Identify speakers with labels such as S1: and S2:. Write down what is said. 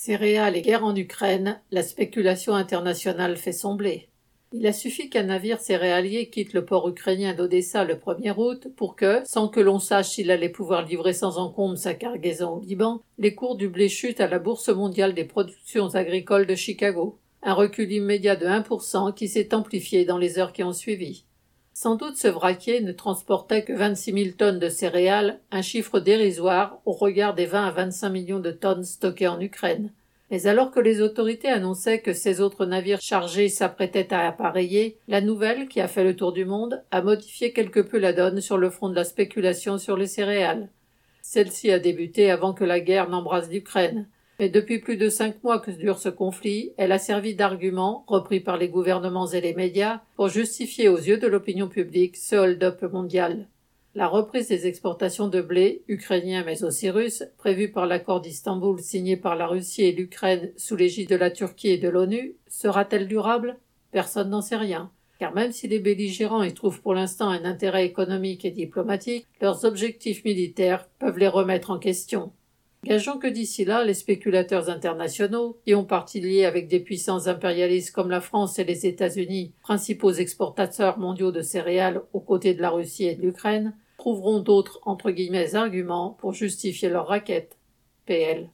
S1: Céréales et guerre en Ukraine, la spéculation internationale fait sembler. Il a suffi qu'un navire céréalier quitte le port ukrainien d'Odessa le 1er août pour que, sans que l'on sache s'il allait pouvoir livrer sans encombre sa cargaison au Liban, les cours du blé chutent à la Bourse mondiale des productions agricoles de Chicago. Un recul immédiat de 1% qui s'est amplifié dans les heures qui ont suivi. Sans doute ce vraquier ne transportait que 26 000 tonnes de céréales, un chiffre dérisoire au regard des 20 à 25 millions de tonnes stockées en Ukraine. Mais alors que les autorités annonçaient que ces autres navires chargés s'apprêtaient à appareiller, la nouvelle, qui a fait le tour du monde, a modifié quelque peu la donne sur le front de la spéculation sur les céréales. Celle-ci a débuté avant que la guerre n'embrasse l'Ukraine. Mais depuis plus de cinq mois que dure ce conflit, elle a servi d'argument, repris par les gouvernements et les médias, pour justifier aux yeux de l'opinion publique ce hold-up mondial. La reprise des exportations de blé, ukrainien mais aussi russe, prévue par l'accord d'Istanbul signé par la Russie et l'Ukraine sous l'égide de la Turquie et de l'ONU, sera-t-elle durable? Personne n'en sait rien. Car même si les belligérants y trouvent pour l'instant un intérêt économique et diplomatique, leurs objectifs militaires peuvent les remettre en question. Gageons que d'ici là, les spéculateurs internationaux, qui ont parti liés avec des puissances impérialistes comme la France et les États-Unis, principaux exportateurs mondiaux de céréales aux côtés de la Russie et de l'Ukraine, trouveront d'autres entre guillemets arguments pour justifier leur raquette. PL.